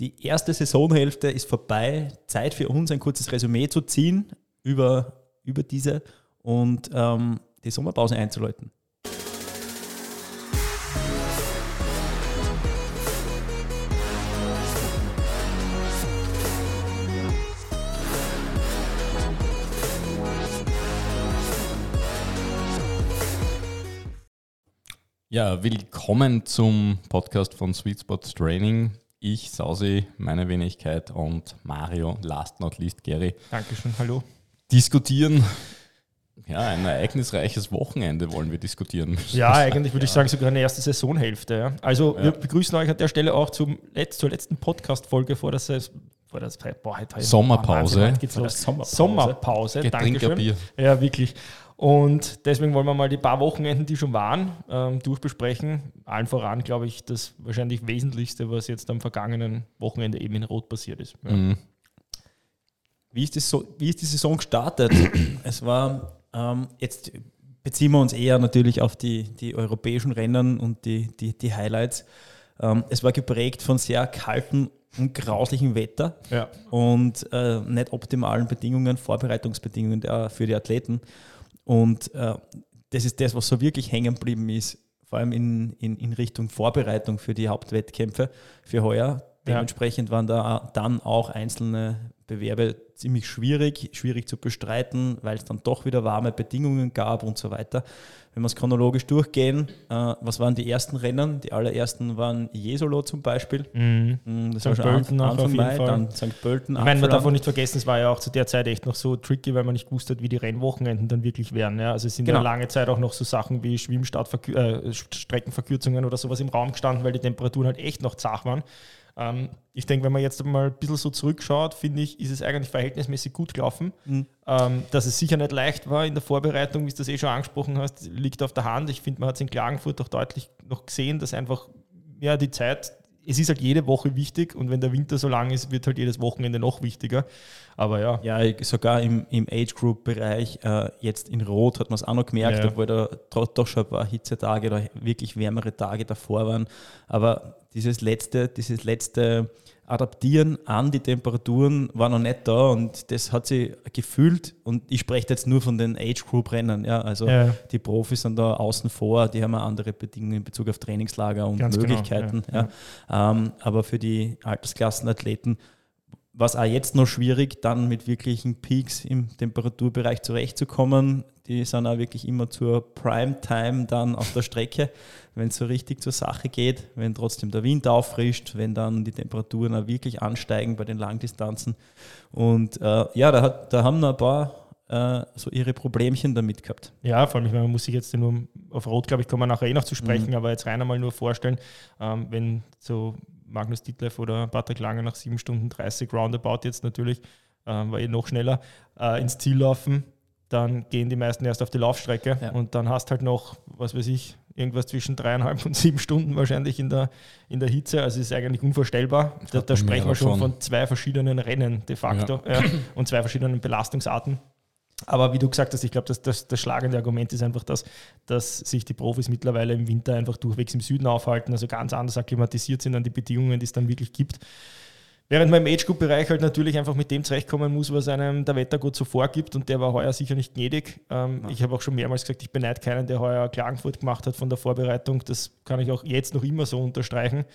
Die erste Saisonhälfte ist vorbei. Zeit für uns, ein kurzes Resümee zu ziehen über, über diese und ähm, die Sommerpause einzuläuten. Ja, willkommen zum Podcast von Sweet Spot Training. Ich, Sausi, meine Wenigkeit und Mario, last not least Gary. Dankeschön, hallo. Diskutieren. Ja, ein ereignisreiches Wochenende wollen wir diskutieren. Ja, eigentlich würde ich sagen, sogar eine erste Saisonhälfte. Ja. Also, ja. wir begrüßen euch an der Stelle auch zum Letz-, zur letzten Podcast-Folge vor der vor das, boah, heute, Sommerpause. Wahnsinn, los. Sommerpause. Sommerpause. Dankeschön. Bier. Ja, wirklich. Und deswegen wollen wir mal die paar Wochenenden, die schon waren, ähm, durchbesprechen. Allen voran, glaube ich, das wahrscheinlich Wesentlichste, was jetzt am vergangenen Wochenende eben in Rot passiert ist. Ja. Mhm. Wie, ist das so, wie ist die Saison gestartet? es war ähm, jetzt beziehen wir uns eher natürlich auf die, die europäischen Rennen und die, die, die Highlights. Ähm, es war geprägt von sehr kaltem und grauslichem Wetter ja. und äh, nicht optimalen Bedingungen, Vorbereitungsbedingungen der, für die Athleten. Und äh, das ist das, was so wirklich hängen geblieben ist, vor allem in, in, in Richtung Vorbereitung für die Hauptwettkämpfe für heuer. Dementsprechend waren da dann auch einzelne Bewerbe ziemlich schwierig, schwierig zu bestreiten, weil es dann doch wieder warme Bedingungen gab und so weiter. Wenn wir es chronologisch durchgehen, äh, was waren die ersten Rennen? Die allerersten waren Jesolo zum Beispiel. Mhm. Mm, das St. war Pölten Anfang, Anfang Mai, Fall. dann St. Pölten. Ich meine, man darf auch nicht vergessen, es war ja auch zu der Zeit echt noch so tricky, weil man nicht gewusst hat, wie die Rennwochenenden dann wirklich wären. Ja? Also es sind genau. ja lange Zeit auch noch so Sachen wie Schwimmstreckenverkürzungen äh, oder sowas im Raum gestanden, weil die Temperaturen halt echt noch zach waren. Ähm, ich denke, wenn man jetzt mal ein bisschen so zurückschaut, finde ich, ist es eigentlich verhältnismäßig gut gelaufen. Mhm. Ähm, dass es sicher nicht leicht war in der Vorbereitung, wie du das eh schon angesprochen hast, liegt auf der Hand. Ich finde, man hat es in Klagenfurt auch deutlich noch gesehen, dass einfach ja, die Zeit, es ist halt jede Woche wichtig und wenn der Winter so lang ist, wird halt jedes Wochenende noch wichtiger. Aber ja. Ja, sogar im, im Age-Group-Bereich, äh, jetzt in Rot hat man es auch noch gemerkt, ja. obwohl da doch schon ein paar Hitzetage oder wirklich wärmere Tage davor waren. Aber dieses letzte, dieses letzte Adaptieren an die Temperaturen war noch nicht da und das hat sich gefühlt und ich spreche jetzt nur von den Age Group Rennen, ja, also ja. die Profis sind da außen vor, die haben andere Bedingungen in Bezug auf Trainingslager und Ganz genau, Möglichkeiten, genau, ja, ja. Ähm, aber für die Altersklassenathleten was auch jetzt noch schwierig, dann mit wirklichen Peaks im Temperaturbereich zurechtzukommen. Die sind auch wirklich immer zur Primetime dann auf der Strecke, wenn es so richtig zur Sache geht, wenn trotzdem der Wind auffrischt, wenn dann die Temperaturen auch wirklich ansteigen bei den Langdistanzen. Und äh, ja, da, hat, da haben noch ein paar äh, so ihre Problemchen damit gehabt. Ja, vor allem, ich meine, man muss sich jetzt nur auf Rot, glaube ich, kommen wir nachher eh noch zu sprechen, mhm. aber jetzt rein einmal nur vorstellen, ähm, wenn so Magnus Ditlev oder Patrick Lange nach 7 Stunden 30 Roundabout jetzt natürlich, äh, war eh noch schneller, äh, ins Ziel laufen, dann gehen die meisten erst auf die Laufstrecke ja. und dann hast halt noch, was weiß ich, irgendwas zwischen dreieinhalb und sieben Stunden wahrscheinlich in der, in der Hitze. Also ist eigentlich unvorstellbar. Da, da sprechen wir schon von zwei verschiedenen Rennen de facto ja. Ja, und zwei verschiedenen Belastungsarten. Aber wie du gesagt hast, ich glaube, das, das, das schlagende Argument ist einfach das, dass sich die Profis mittlerweile im Winter einfach durchwegs im Süden aufhalten, also ganz anders akklimatisiert sind an die Bedingungen, die es dann wirklich gibt. Während man im Age-Group-Bereich halt natürlich einfach mit dem zurechtkommen muss, was einem der Wettergott so vorgibt und der war heuer sicher nicht gnädig. Ähm, ja. Ich habe auch schon mehrmals gesagt, ich beneide keinen, der heuer Klagenfurt gemacht hat von der Vorbereitung. Das kann ich auch jetzt noch immer so unterstreichen.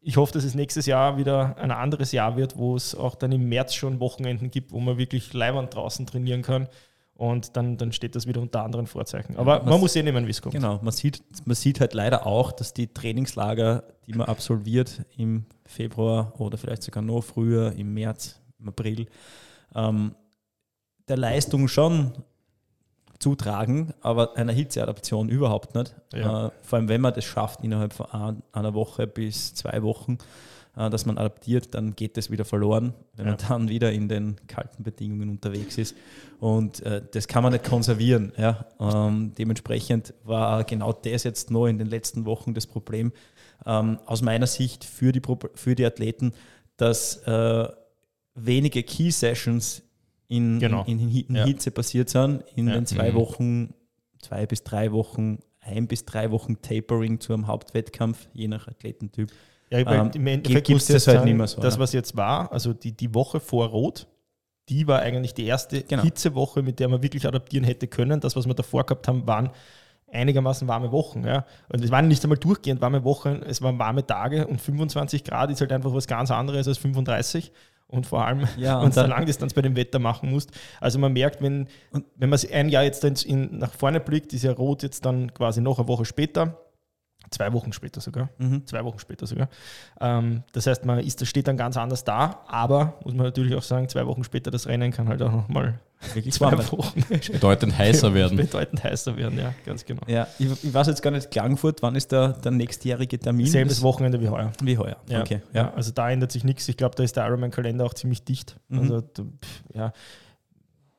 Ich hoffe, dass es nächstes Jahr wieder ein anderes Jahr wird, wo es auch dann im März schon Wochenenden gibt, wo man wirklich Leibwand draußen trainieren kann. Und dann, dann steht das wieder unter anderen Vorzeichen. Aber man, man muss sehen, wie es kommt. Genau, man sieht, man sieht halt leider auch, dass die Trainingslager, die man absolviert im Februar oder vielleicht sogar noch früher, im März, im April, ähm, der Leistung schon zutragen, aber einer Hitzeadaption überhaupt nicht. Ja. Äh, vor allem, wenn man das schafft, innerhalb von einer Woche bis zwei Wochen, äh, dass man adaptiert, dann geht das wieder verloren, wenn ja. man dann wieder in den kalten Bedingungen unterwegs ist. Und äh, das kann man nicht konservieren. Ja. Ähm, dementsprechend war genau das jetzt noch in den letzten Wochen das Problem ähm, aus meiner Sicht für die, für die Athleten, dass äh, wenige Key Sessions in, genau. in, in, in ja. Hitze passiert sind, in ja. den zwei mhm. Wochen, zwei bis drei Wochen, ein bis drei Wochen Tapering zu einem Hauptwettkampf, je nach Athletentyp. Ja, ähm, im Endeffekt gibt es das halt nicht mehr so. Das, ne? was jetzt war, also die, die Woche vor Rot, die war eigentlich die erste genau. Hitzewoche, mit der man wirklich adaptieren hätte können. Das, was wir davor gehabt haben, waren einigermaßen warme Wochen. Ja. Und es waren nicht einmal durchgehend warme Wochen, es waren warme Tage und 25 Grad ist halt einfach was ganz anderes als 35 und vor allem, ja, wenn du Langdistanz bei dem Wetter machen musst. Also man merkt, wenn, wenn man ein Jahr jetzt in, nach vorne blickt, ist ja Rot jetzt dann quasi noch eine Woche später Zwei Wochen später sogar. Mhm. Zwei Wochen später sogar. Ähm, das heißt, man ist, steht dann ganz anders da, aber muss man natürlich auch sagen, zwei Wochen später das Rennen kann halt auch nochmal wirklich zwei Wochen bedeutend heißer werden. Bedeutend heißer werden, ja, ganz genau. Ja, ich, ich weiß jetzt gar nicht, Klagenfurt, wann ist der, der nächstjährige Termin? Selbes Wochenende wie heuer. Wie heuer, ja, okay. Ja. ja. also da ändert sich nichts. Ich glaube, da ist der Ironman-Kalender auch ziemlich dicht. Mhm. Also, ja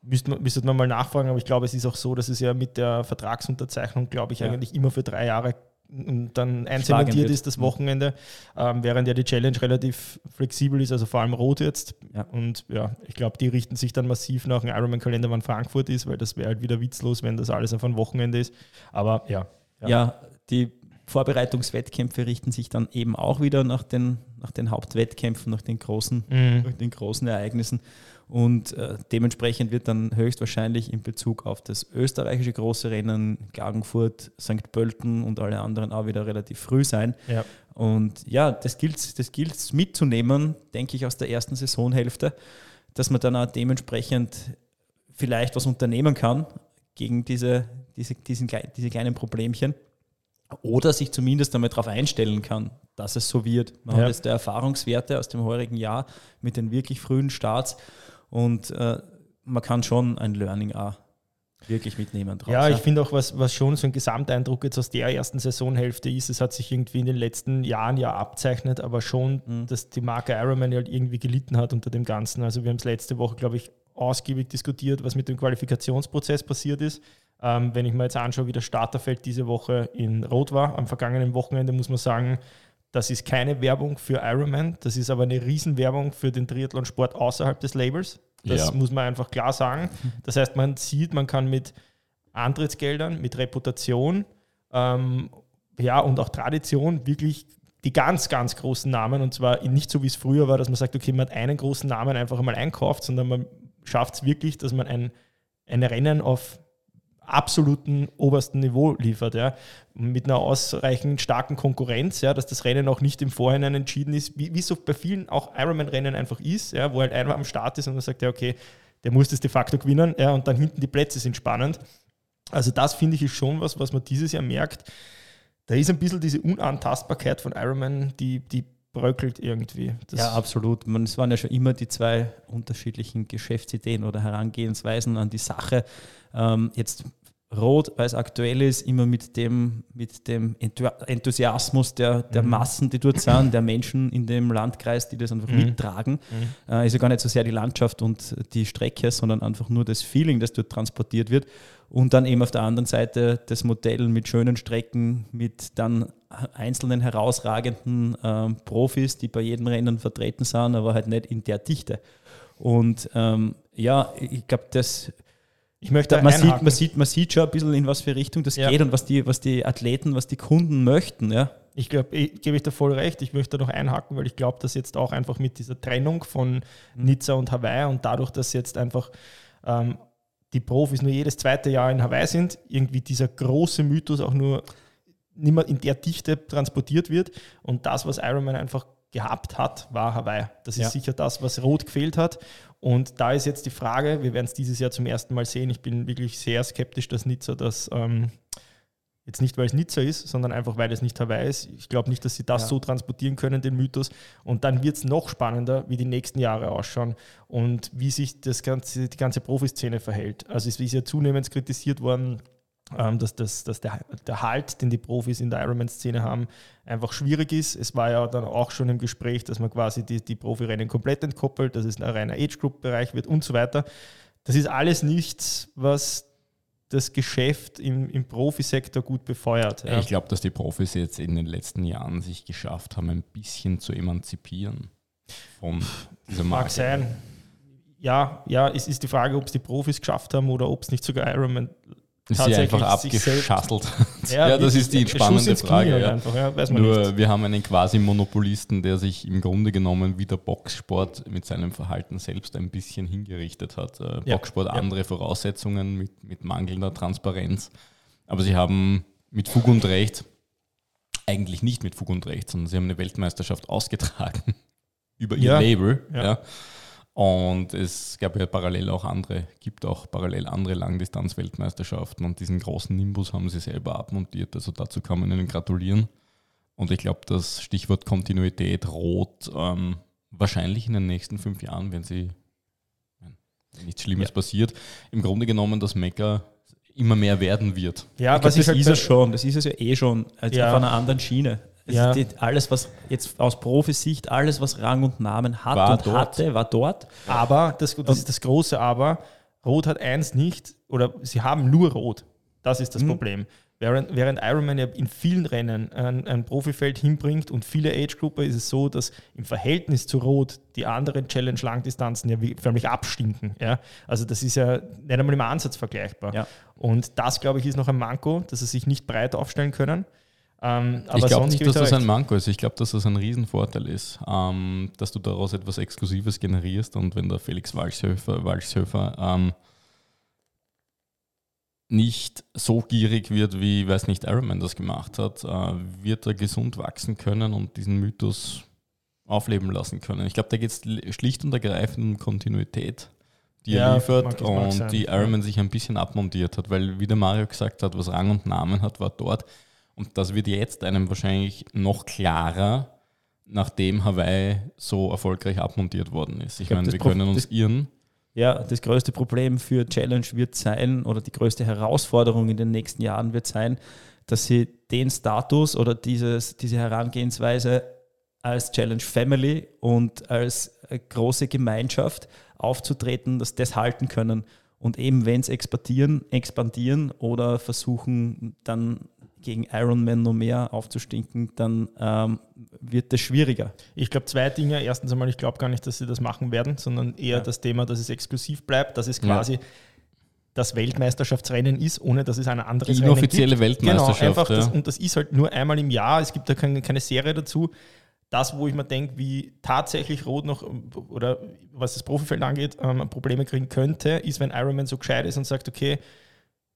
müsste man, müsste man mal nachfragen, aber ich glaube, es ist auch so, dass es ja mit der Vertragsunterzeichnung, glaube ich, ja. eigentlich immer für drei Jahre und dann einzementiert ist das Wochenende, ähm, während ja die Challenge relativ flexibel ist, also vor allem rot jetzt. Ja. Und ja, ich glaube, die richten sich dann massiv nach dem Ironman-Kalender, wann Frankfurt ist, weil das wäre halt wieder witzlos, wenn das alles auf ein Wochenende ist. Aber ja. Ja, ja die Vorbereitungswettkämpfe richten sich dann eben auch wieder nach den, nach den Hauptwettkämpfen, nach den großen, mhm. den großen Ereignissen. Und äh, dementsprechend wird dann höchstwahrscheinlich in Bezug auf das österreichische große Rennen Klagenfurt, St. Pölten und alle anderen auch wieder relativ früh sein. Ja. Und ja, das gilt das gilt mitzunehmen, denke ich, aus der ersten Saisonhälfte, dass man dann auch dementsprechend vielleicht was unternehmen kann gegen diese, diese, diesen, diese kleinen Problemchen. Oder sich zumindest einmal darauf einstellen kann, dass es so wird. Man ja. hat jetzt die Erfahrungswerte aus dem heurigen Jahr mit den wirklich frühen Starts und äh, man kann schon ein Learning auch wirklich mitnehmen draus. Ja, ich finde auch, was, was schon so ein Gesamteindruck jetzt aus der ersten Saisonhälfte ist, es hat sich irgendwie in den letzten Jahren ja abzeichnet, aber schon, mhm. dass die Marke Ironman halt irgendwie gelitten hat unter dem Ganzen. Also wir haben es letzte Woche, glaube ich, ausgiebig diskutiert, was mit dem Qualifikationsprozess passiert ist. Ähm, wenn ich mir jetzt anschaue, wie das Starterfeld diese Woche in Rot war, am vergangenen Wochenende, muss man sagen, das ist keine Werbung für Ironman, das ist aber eine Riesenwerbung für den Triathlonsport außerhalb des Labels. Das ja. muss man einfach klar sagen. Das heißt, man sieht, man kann mit Antrittsgeldern, mit Reputation ähm, ja, und auch Tradition wirklich die ganz, ganz großen Namen und zwar nicht so, wie es früher war, dass man sagt, okay, man hat einen großen Namen einfach einmal einkauft, sondern man schafft es wirklich, dass man ein, ein Rennen auf absoluten obersten Niveau liefert, ja, mit einer ausreichend starken Konkurrenz, ja, dass das Rennen auch nicht im Vorhinein entschieden ist, wie, es so bei vielen auch Ironman-Rennen einfach ist, ja, wo halt einer am Start ist und man sagt, ja, okay, der muss das de facto gewinnen, ja, und dann hinten die Plätze sind spannend. Also das finde ich ist schon was, was man dieses Jahr merkt. Da ist ein bisschen diese Unantastbarkeit von Ironman, die, die bröckelt irgendwie. Das ja, absolut. Man, es waren ja schon immer die zwei unterschiedlichen Geschäftsideen oder Herangehensweisen an die Sache. Ähm, jetzt Rot, weil es aktuell ist, immer mit dem, mit dem Enthusiasmus der, der mhm. Massen, die dort sind, der Menschen in dem Landkreis, die das einfach mhm. mittragen. Mhm. Äh, ist ja gar nicht so sehr die Landschaft und die Strecke, sondern einfach nur das Feeling, das dort transportiert wird. Und dann eben auf der anderen Seite das Modell mit schönen Strecken, mit dann einzelnen herausragenden äh, Profis, die bei jedem Rennen vertreten sind, aber halt nicht in der Dichte. Und ähm, ja, ich glaube, das ich möchte man sieht, man, sieht, man sieht schon ein bisschen, in was für Richtung das ja. geht und was die, was die Athleten, was die Kunden möchten. Ja. Ich glaube, gebe ich da voll recht. Ich möchte da noch einhaken, weil ich glaube, dass jetzt auch einfach mit dieser Trennung von mhm. Nizza und Hawaii und dadurch, dass jetzt einfach ähm, die Profis nur jedes zweite Jahr in Hawaii sind, irgendwie dieser große Mythos auch nur nicht mehr in der Dichte transportiert wird. Und das, was Ironman einfach gehabt hat, war Hawaii. Das ist ja. sicher das, was Rot gefehlt hat. Und da ist jetzt die Frage, wir werden es dieses Jahr zum ersten Mal sehen. Ich bin wirklich sehr skeptisch, dass Nizza das ähm, jetzt nicht, weil es Nizza ist, sondern einfach, weil es nicht Hawaii ist. Ich glaube nicht, dass sie das ja. so transportieren können, den Mythos. Und dann wird es noch spannender, wie die nächsten Jahre ausschauen und wie sich das ganze, die ganze Profiszene verhält. Also es ist ja zunehmend kritisiert worden, ähm, dass, das, dass der, der Halt, den die Profis in der Ironman-Szene haben, einfach schwierig ist. Es war ja dann auch schon im Gespräch, dass man quasi die, die Profirennen komplett entkoppelt, dass es ein reiner Age-Group-Bereich wird und so weiter. Das ist alles nichts, was das Geschäft im, im Profisektor gut befeuert. Ja. Ich glaube, dass die Profis jetzt in den letzten Jahren sich geschafft haben, ein bisschen zu emanzipieren von dieser Marke. Mag sein. Ja, ja, es ist die Frage, ob es die Profis geschafft haben oder ob es nicht sogar Ironman ist sie einfach abgeschasselt. Ja, ja, das ist die spannende Frage. Ja. Einfach, ja, Nur nicht. wir haben einen quasi Monopolisten, der sich im Grunde genommen wie der Boxsport mit seinem Verhalten selbst ein bisschen hingerichtet hat. Äh, Boxsport andere Voraussetzungen mit, mit mangelnder Transparenz. Aber sie haben mit Fug und Recht, eigentlich nicht mit Fug und Recht, sondern sie haben eine Weltmeisterschaft ausgetragen über ihr Label. ja. Und es gab ja parallel auch andere, gibt auch parallel andere Langdistanz-Weltmeisterschaften und diesen großen Nimbus haben sie selber abmontiert. Also dazu kann man ihnen gratulieren. Und ich glaube, das Stichwort Kontinuität rot ähm, wahrscheinlich in den nächsten fünf Jahren, wenn sie wenn nichts Schlimmes ja. passiert, im Grunde genommen das Mecker immer mehr werden wird. Ja, was das halt ist es schon, das ist es ja eh schon, also ja. auf einer anderen Schiene. Ja. Die, alles, was jetzt aus Profisicht, alles, was Rang und Namen hat war und dort. hatte, war dort. Aber, das, das ist das große Aber, Rot hat eins nicht, oder sie haben nur Rot. Das ist das mhm. Problem. Während, während Ironman ja in vielen Rennen ein, ein Profifeld hinbringt und viele Age-Gruppe ist es so, dass im Verhältnis zu Rot die anderen Challenge-Langdistanzen ja förmlich abstinken. Ja? Also das ist ja nicht einmal im Ansatz vergleichbar. Ja. Und das, glaube ich, ist noch ein Manko, dass sie sich nicht breit aufstellen können. Ähm, ich glaube nicht, dass das ein Manko ist. Ich glaube, dass das ein Riesenvorteil ist, ähm, dass du daraus etwas Exklusives generierst und wenn der Felix Walchshöfer, Walchshöfer ähm, nicht so gierig wird, wie, weiß nicht, Ironman das gemacht hat, äh, wird er gesund wachsen können und diesen Mythos aufleben lassen können. Ich glaube, da geht es schlicht und ergreifend um Kontinuität, die ja, er liefert und die Ironman sich ein bisschen abmontiert hat, weil, wie der Mario gesagt hat, was Rang und Namen hat, war dort und das wird jetzt einem wahrscheinlich noch klarer, nachdem Hawaii so erfolgreich abmontiert worden ist. Ich, ich meine, wir können uns irren. Ja, das größte Problem für Challenge wird sein, oder die größte Herausforderung in den nächsten Jahren wird sein, dass sie den Status oder dieses, diese Herangehensweise als Challenge Family und als große Gemeinschaft aufzutreten, dass das halten können. Und eben, wenn es expandieren, expandieren oder versuchen, dann gegen Ironman noch mehr aufzustinken, dann ähm, wird das schwieriger. Ich glaube zwei Dinge. Erstens einmal, ich glaube gar nicht, dass sie das machen werden, sondern eher ja. das Thema, dass es exklusiv bleibt, dass es quasi ja. das Weltmeisterschaftsrennen ist, ohne dass es eine andere Die inoffizielle Weltmeisterschaft. Genau, einfach ja. das, und das ist halt nur einmal im Jahr. Es gibt da keine, keine Serie dazu. Das, wo ich mir denke, wie tatsächlich Rot noch, oder was das Profifeld angeht, ähm, Probleme kriegen könnte, ist, wenn Ironman so gescheit ist und sagt, okay,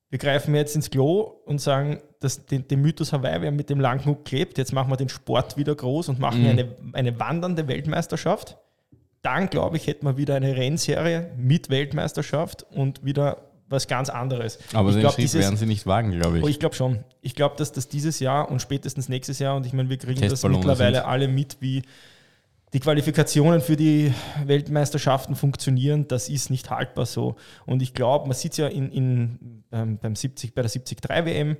wir greifen jetzt ins Klo und sagen, dass den, den Mythos Hawaii, wir haben mit dem Langhook klebt, jetzt machen wir den Sport wieder groß und machen mhm. eine, eine wandernde Weltmeisterschaft. Dann, glaube ich, hätten wir wieder eine Rennserie mit Weltmeisterschaft und wieder was ganz anderes. Aber ich den glaub, Schritt dieses, werden sie nicht wagen, glaube ich. Oh, ich glaube schon. Ich glaube, dass das dieses Jahr und spätestens nächstes Jahr, und ich meine, wir kriegen das mittlerweile sind. alle mit, wie die Qualifikationen für die Weltmeisterschaften funktionieren, das ist nicht haltbar so. Und ich glaube, man sieht es ja in, in, ähm, beim 70, bei der 73 WM,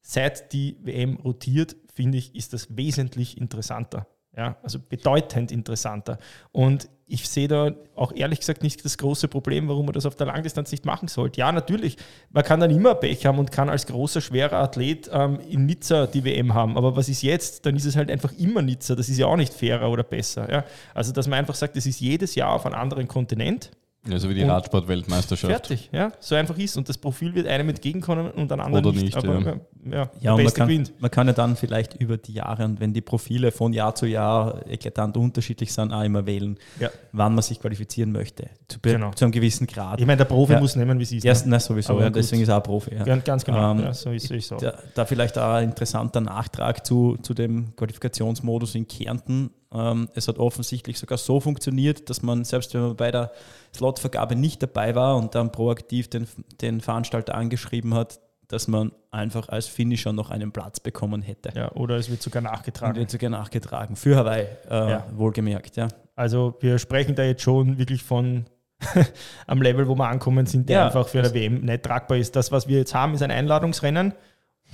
seit die WM rotiert, finde ich, ist das wesentlich interessanter. Ja, also bedeutend interessanter. Und ich sehe da auch ehrlich gesagt nicht das große Problem, warum man das auf der Langdistanz nicht machen sollte. Ja, natürlich, man kann dann immer Pech haben und kann als großer, schwerer Athlet ähm, in Nizza die WM haben. Aber was ist jetzt? Dann ist es halt einfach immer Nizza. Das ist ja auch nicht fairer oder besser. Ja? Also, dass man einfach sagt, es ist jedes Jahr auf einem anderen Kontinent ja, so wie die Radsport-Weltmeisterschaft. Fertig, ja. So einfach ist. Und das Profil wird einem entgegenkommen und ein anderer nicht. nicht. Aber, ja. Ja, ja und man kann, man kann, ja dann vielleicht über die Jahre und wenn die Profile von Jahr zu Jahr eklatant unterschiedlich sind, auch immer wählen, ja. wann man sich qualifizieren möchte. Zu, genau. zu einem gewissen Grad. Ich meine, der Profi ja. muss nehmen, wie sie ist. Ne? sowieso. Ja, deswegen ist er auch Profi. Ja. Ganz genau. Ähm, so ist es so. Da, da, vielleicht auch ein interessanter Nachtrag zu, zu dem Qualifikationsmodus in Kärnten. Ähm, es hat offensichtlich sogar so funktioniert, dass man, selbst wenn man bei der Slotvergabe nicht dabei war und dann proaktiv den, den Veranstalter angeschrieben hat, dass man einfach als Finisher noch einen Platz bekommen hätte. Ja, oder es wird sogar nachgetragen. Und wird sogar nachgetragen. Für Hawaii, äh, ja. wohlgemerkt, ja. Also wir sprechen da jetzt schon wirklich von am Level, wo wir ankommen sind, der ja, einfach für eine WM nicht tragbar ist. Das, was wir jetzt haben, ist ein Einladungsrennen,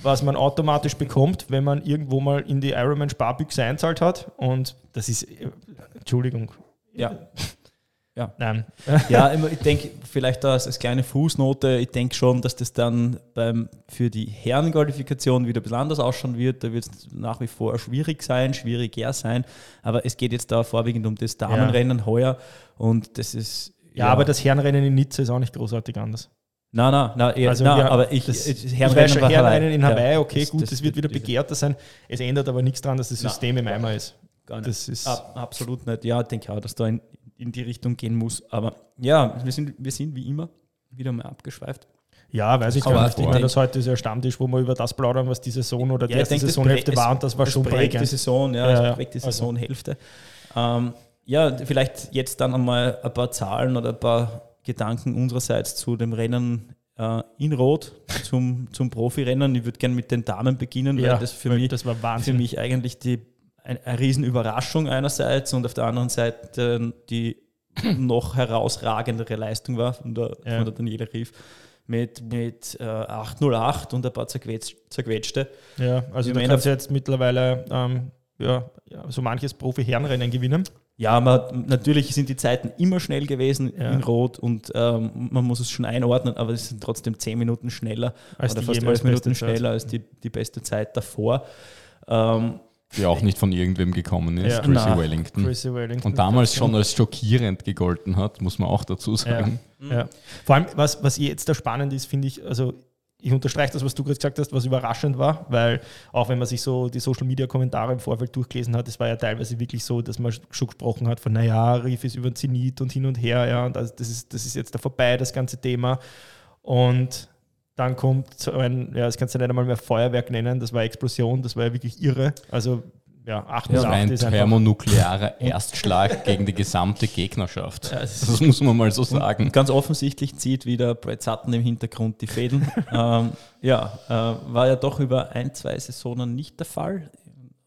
was man automatisch bekommt, wenn man irgendwo mal in die Ironman Sparbüchse einzahlt hat. Und das ist, äh, Entschuldigung. Ja. Ja. Nein. ja, ich denke, vielleicht als, als kleine Fußnote, ich denke schon, dass das dann beim, für die Herrenqualifikation wieder ein bisschen anders ausschauen wird. Da wird es nach wie vor schwierig sein, schwieriger sein. Aber es geht jetzt da vorwiegend um das Damenrennen ja. heuer. Und das ist. Ja, ja, aber das Herrenrennen in Nizza ist auch nicht großartig anders. Nein, nein, nein, eher, also nein wir, aber ich, das, ich Herrenrennen, war Herrenrennen in Hawaii, okay, das, gut, das, das wird wieder begehrter sein. Es ändert aber nichts daran, dass das System nein, im Eimer ist. Gar nicht. Das ist Ab, absolut nicht. Ja, ich denke auch, dass da in, in die Richtung gehen muss. Aber ja, wir sind, wir sind wie immer wieder mal abgeschweift. Ja, weiß ich gar nicht. Ich meine, das heute ist ja Stammtisch, wo wir über das plaudern, was die Saison oder die ja, erste denke, Saisonhälfte war und das war das schon prägend. Die Saison, ja, ja, prägt die also Saisonhälfte. Ähm, ja, vielleicht jetzt dann einmal ein paar Zahlen oder ein paar Gedanken unsererseits zu dem Rennen äh, in Rot, zum, zum Profirennen. Ich würde gerne mit den Damen beginnen, ja, weil das für, mich, das war für mich eigentlich die, ein, eine Riesenüberraschung einerseits und auf der anderen Seite die noch herausragendere Leistung war von der, ja. von der Daniela Rief mit, mit äh, 808 und ein paar zerquetscht, zerquetschte. Ja, also du kannst jetzt mittlerweile ähm, ja, so manches Profi-Herrenrennen gewinnen. Ja, man, natürlich sind die Zeiten immer schnell gewesen ja. in Rot und ähm, man muss es schon einordnen, aber es sind trotzdem zehn Minuten schneller als oder fast elf Minuten schneller als die, die beste Zeit davor. Ähm, die auch nicht von irgendwem gekommen ist, ja. Chrissy, Na, Wellington. Chrissy, Wellington. Und damals schon als schockierend gegolten hat, muss man auch dazu sagen. Ja. ja. Vor allem, was, was jetzt da spannend ist, finde ich, also ich unterstreiche das, was du gerade gesagt hast, was überraschend war, weil auch wenn man sich so die Social Media Kommentare im Vorfeld durchgelesen hat, es war ja teilweise wirklich so, dass man schon gesprochen hat von, naja, Rief ist über den Zenit und hin und her, ja, und das ist, das ist jetzt da vorbei, das ganze Thema. Und dann kommt so ein, ja, das kannst du nicht einmal mehr Feuerwerk nennen, das war Explosion, das war ja wirklich irre. Also ja, 8 ja, ein thermonuklearer Erstschlag gegen die gesamte Gegnerschaft. Ja, das muss man mal so sagen. Ganz offensichtlich zieht wieder Brett Sutton im Hintergrund die Fäden. ähm, ja, äh, war ja doch über ein, zwei Saisonen nicht der Fall.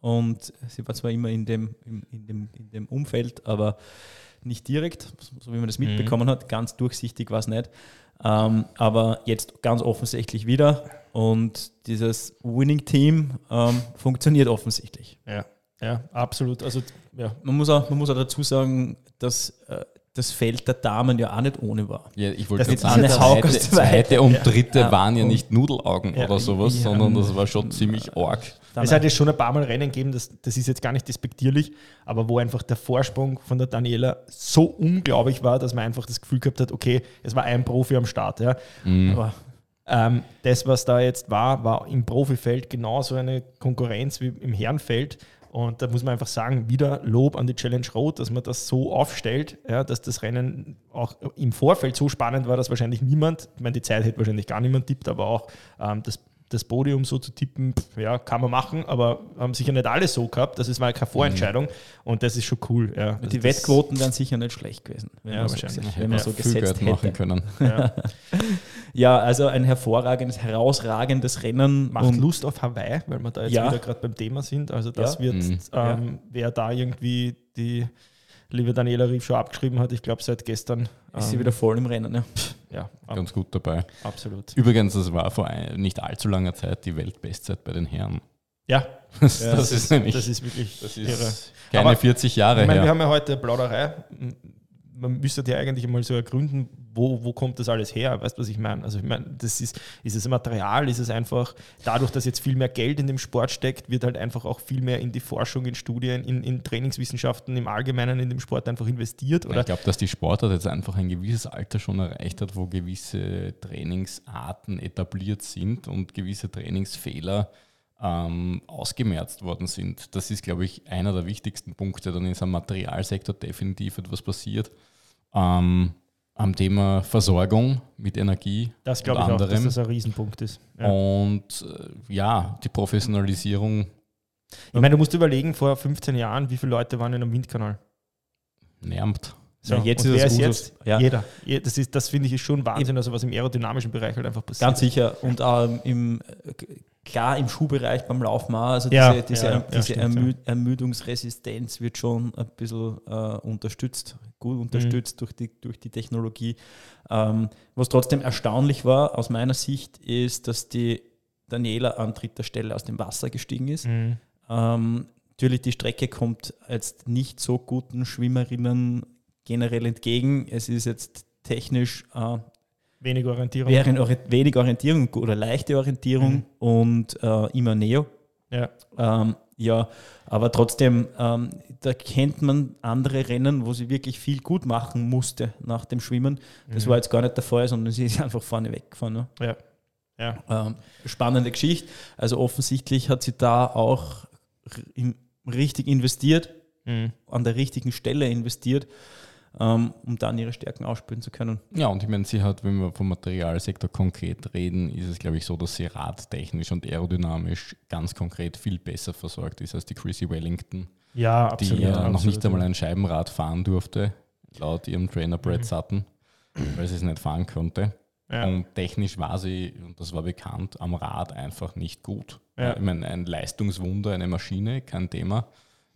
Und sie war zwar immer in dem, in, in dem, in dem Umfeld, aber nicht direkt, so wie man das mitbekommen mhm. hat. Ganz durchsichtig war es nicht. Ähm, aber jetzt ganz offensichtlich wieder. Und dieses Winning Team ähm, funktioniert offensichtlich. Ja, ja, absolut. Also, ja. man, muss auch, man muss auch dazu sagen, dass äh, das Feld der Damen ja auch nicht ohne war. Ja, ich wollte jetzt sagen, zweite, zweite und dritte ja. waren ja nicht Nudelaugen ja, oder sowas, ja, sondern das war schon ziemlich arg. Es hat jetzt schon ein paar Mal Rennen gegeben, das, das ist jetzt gar nicht despektierlich, aber wo einfach der Vorsprung von der Daniela so unglaublich war, dass man einfach das Gefühl gehabt hat, okay, es war ein Profi am Start. Ja. Mhm. Aber ähm, das, was da jetzt war, war im Profifeld genauso eine Konkurrenz wie im Herrenfeld. Und da muss man einfach sagen, wieder Lob an die Challenge Road, dass man das so aufstellt, ja, dass das Rennen auch im Vorfeld so spannend war, dass wahrscheinlich niemand, ich meine, die Zeit hätte wahrscheinlich gar niemand tippt, aber auch ähm, das das Podium so zu tippen, ja, kann man machen, aber haben sicher nicht alle so gehabt. Das ist mal keine Vorentscheidung mhm. und das ist schon cool. Ja. Die also Wettquoten wären sicher nicht schlecht gewesen, ja, wahrscheinlich. So, wenn man ja, so gesetzt hätte. machen können. Ja. ja. also ein hervorragendes, herausragendes Rennen. Macht Lust auf Hawaii, weil wir da jetzt wieder gerade beim Thema sind. Also das wird, mhm. ähm, wer da irgendwie die liebe Daniela Rief schon abgeschrieben hat, ich glaube seit gestern. Ist sie ähm, wieder voll im Rennen, ja. Ja Ganz gut dabei. Absolut. Übrigens, das war vor nicht allzu langer Zeit die Weltbestzeit bei den Herren. Ja, das, ja, das, das ist, nämlich. Das ist wirklich das ist irre. keine Aber 40 Jahre ich meine, her. Wir haben ja heute Plauderei man müsste ja eigentlich mal so ergründen, wo, wo kommt das alles her? Weißt du, was ich meine? Also ich meine, das ist, ist es ein Material, ist es einfach, dadurch, dass jetzt viel mehr Geld in dem Sport steckt, wird halt einfach auch viel mehr in die Forschung, in Studien, in, in Trainingswissenschaften im Allgemeinen in dem Sport einfach investiert. Oder? Ich glaube, dass die Sportart jetzt einfach ein gewisses Alter schon erreicht hat, wo gewisse Trainingsarten etabliert sind und gewisse Trainingsfehler ähm, ausgemerzt worden sind. Das ist, glaube ich, einer der wichtigsten Punkte. Dann ist am Materialsektor definitiv etwas passiert. Ähm, am Thema Versorgung mit Energie. Das glaube ich anderem. auch, dass das ein Riesenpunkt ist. Ja. Und äh, ja, die Professionalisierung. Ich meine, du musst überlegen, vor 15 Jahren, wie viele Leute waren in einem Windkanal? Nermt. So, ja, jetzt ist es jetzt? Ja. Jeder. Das, das finde ich ist schon Wahnsinn, also was im aerodynamischen Bereich halt einfach passiert. Ganz sicher. Und ähm, im klar im Schuhbereich beim Laufen auch. Also diese, ja, diese, ja, diese ja, Ermü Ermüdungsresistenz wird schon ein bisschen äh, unterstützt, gut unterstützt mhm. durch, die, durch die Technologie. Ähm, was trotzdem erstaunlich war aus meiner Sicht, ist, dass die Daniela an dritter Stelle aus dem Wasser gestiegen ist. Mhm. Ähm, natürlich, die Strecke kommt jetzt nicht so guten Schwimmerinnen generell entgegen. Es ist jetzt technisch äh, Wenig Orientierung. Wenig Orientierung oder leichte Orientierung mhm. und äh, immer Neo. Ja. Ähm, ja, aber trotzdem, ähm, da kennt man andere Rennen, wo sie wirklich viel gut machen musste nach dem Schwimmen. Das mhm. war jetzt gar nicht der Fall, sondern sie ist einfach vorne weggefahren. Ne? Ja. ja. Ähm, spannende Geschichte. Also offensichtlich hat sie da auch in, richtig investiert, mhm. an der richtigen Stelle investiert um dann ihre Stärken ausspielen zu können. Ja, und ich meine, sie hat, wenn wir vom Materialsektor konkret reden, ist es, glaube ich, so, dass sie radtechnisch und aerodynamisch ganz konkret viel besser versorgt ist als die Chrissy Wellington, ja, absolut, die ja, noch absolut, nicht einmal ein Scheibenrad fahren durfte, laut ihrem Trainer Brad mhm. Sutton, weil sie es nicht fahren konnte. Ja. Und technisch war sie, und das war bekannt, am Rad einfach nicht gut. Ja. Ich meine, ein Leistungswunder, eine Maschine, kein Thema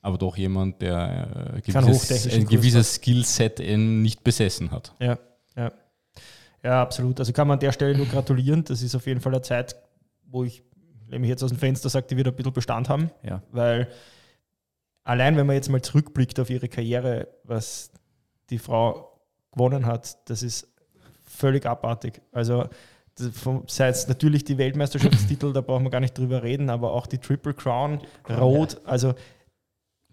aber doch jemand, der äh, gewisses, ein gewisses Skillset nicht besessen hat. Ja, ja. Ja, absolut. Also kann man an der Stelle nur gratulieren. Das ist auf jeden Fall eine Zeit, wo ich, wenn ich jetzt aus dem Fenster sage, die wird ein bisschen Bestand haben. Ja. Weil allein, wenn man jetzt mal zurückblickt auf ihre Karriere, was die Frau gewonnen hat, das ist völlig abartig. Also sei es natürlich die Weltmeisterschaftstitel, da brauchen wir gar nicht drüber reden, aber auch die Triple Crown, Rot, also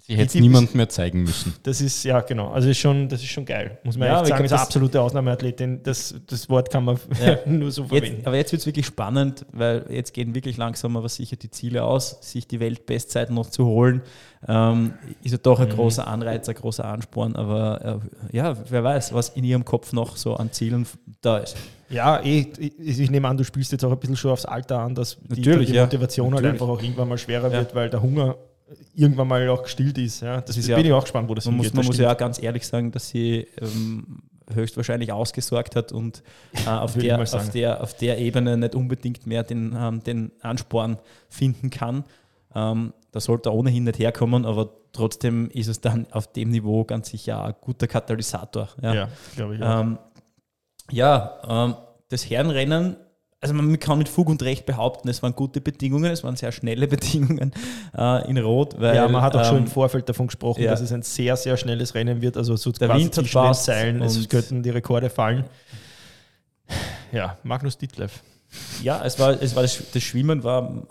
Sie hätte es niemand mehr zeigen müssen. Das ist, ja, genau. Also ist schon, das ist schon geil. Muss man ja, echt sagen, ist eine absolute Ausnahmeathletin. Das, das Wort kann man ja. nur so verwenden. Jetzt, aber jetzt wird es wirklich spannend, weil jetzt gehen wirklich langsam aber sicher die Ziele aus, sich die Weltbestzeit noch zu holen. Ähm, ist ja doch ein mhm. großer Anreiz, ein großer Ansporn. Aber äh, ja, wer weiß, was in ihrem Kopf noch so an Zielen da ist. Ja, eh, ich, ich, nehme an, du spielst jetzt auch ein bisschen schon aufs Alter an, dass die, die Motivation ja. halt einfach auch irgendwann mal schwerer wird, weil der Hunger irgendwann mal auch gestillt ist. Ja. Das, das ist bin ja, ich auch gespannt, wo das man hingeht. Muss, man muss ja auch ganz ehrlich sagen, dass sie ähm, höchstwahrscheinlich ausgesorgt hat und äh, auf, der, auf, der, auf der Ebene nicht unbedingt mehr den, ähm, den Ansporn finden kann. Ähm, da sollte er ohnehin nicht herkommen, aber trotzdem ist es dann auf dem Niveau ganz sicher ein guter Katalysator. Ja, ja glaube ich. Auch. Ähm, ja, ähm, das Herrenrennen also man kann mit Fug und Recht behaupten, es waren gute Bedingungen, es waren sehr schnelle Bedingungen äh, in Rot. Weil, ja, man hat auch ähm, schon im Vorfeld davon gesprochen, ja. dass es ein sehr, sehr schnelles Rennen wird. Also so der Wind hat Spaß, Zeilen, es könnten die Rekorde fallen. Ja, Magnus Ditlev. Ja, es war, es war das, das Schwimmen war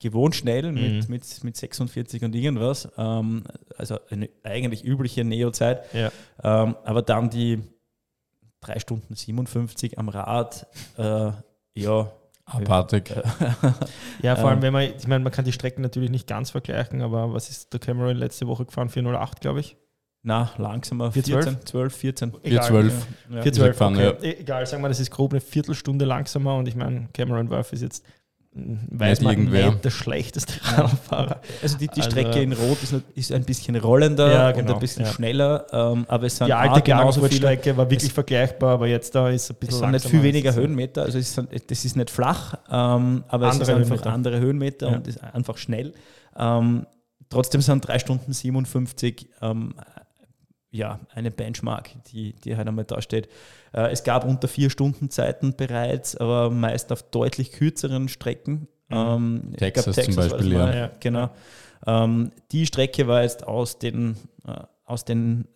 gewohnt schnell mit, mhm. mit, mit 46 und irgendwas. Ähm, also eine eigentlich übliche Neo-Zeit. Ja. Ähm, aber dann die 3 Stunden 57 am Rad. Äh, ja. Abartig. ja, vor allem, wenn man, ich meine, man kann die Strecken natürlich nicht ganz vergleichen, aber was ist der Cameron letzte Woche gefahren? 408, glaube ich. Na, langsamer. 412? 12, 14. 412. Ja. 412, okay. ja. Egal, sagen wir, das ist grob eine Viertelstunde langsamer und ich meine, Cameron Worth ist jetzt weiß man irgendwer. nicht der schlechteste Radfahrer. Also die, die also Strecke in Rot ist, ist, ein bisschen rollender ja, genau, und ein bisschen ja. schneller, ähm, aber es sind die alte Klagenfurt-Strecke war wirklich es, vergleichbar, aber jetzt da ist ein bisschen Es sind nicht viel weniger Höhenmeter, also es ist, das ist nicht flach, ähm, aber andere es ist einfach Höhenmeter. andere Höhenmeter ja. und ist einfach schnell. Ähm, trotzdem sind 3 Stunden 57 ähm, ja, eine Benchmark, die, die halt einmal da steht. Äh, es gab unter vier Stunden Zeiten bereits, aber meist auf deutlich kürzeren Strecken. Mhm. Ähm, Texas, glaub, Texas, zum Beispiel, ja. ja. Genau. Ähm, die Strecke war jetzt aus den, äh, aus den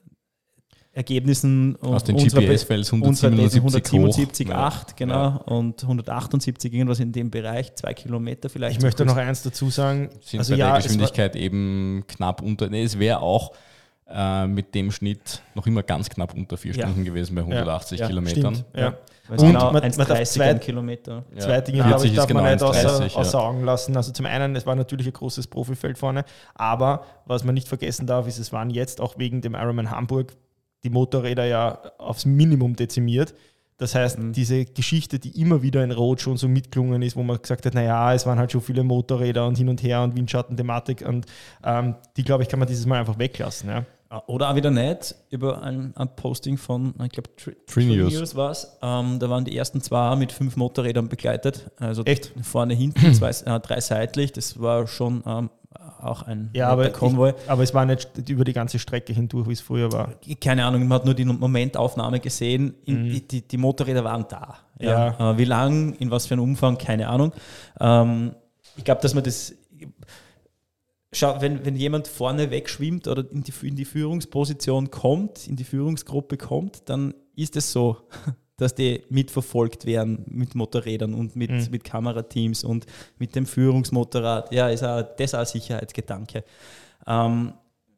Ergebnissen aus den GPS-Files 177, 8, genau, ja. und 178, irgendwas in dem Bereich, zwei Kilometer vielleicht. Ich möchte noch eins dazu sagen. Sind also bei ja, der Geschwindigkeit eben knapp unter, nee, es wäre auch äh, mit dem Schnitt noch immer ganz knapp unter vier ja. Stunden gewesen bei 180 ja, Kilometern. Stimmt, ja. Und genau man, 1,30 zwei, Kilometer. Zwei Dinge, glaube ich, darf genau man nicht außer, außer Augen lassen. Also zum einen, es war natürlich ein großes Profifeld vorne, aber was man nicht vergessen darf, ist, es waren jetzt auch wegen dem Ironman Hamburg die Motorräder ja aufs Minimum dezimiert. Das heißt, mhm. diese Geschichte, die immer wieder in Rot schon so mitgelungen ist, wo man gesagt hat, naja, es waren halt schon viele Motorräder und hin und her und Windschatten-Thematik und ähm, die, glaube ich, kann man dieses Mal einfach weglassen. Ja. Oder auch wieder nicht, über ein, ein Posting von, ich glaube, Tree News war es. Ähm, da waren die ersten zwei mit fünf Motorrädern begleitet. Also Echt? vorne, hinten, zwei, äh, drei seitlich. Das war schon ähm, auch ein ja, aber Konvoi. Ich, aber es war nicht über die ganze Strecke hindurch, wie es früher war. Keine Ahnung, man hat nur die Momentaufnahme gesehen. In, mhm. die, die, Motorräder waren da. Ja. ja. Äh, wie lang, in was für einem Umfang, keine Ahnung. Ähm, ich glaube, dass man das schau, wenn, wenn jemand vorne wegschwimmt oder in die, in die Führungsposition kommt, in die Führungsgruppe kommt, dann ist es so. dass die mitverfolgt werden mit Motorrädern und mit, mhm. mit Kamerateams und mit dem Führungsmotorrad. Ja, ist auch, das auch ein Sicherheitsgedanke. Ähm,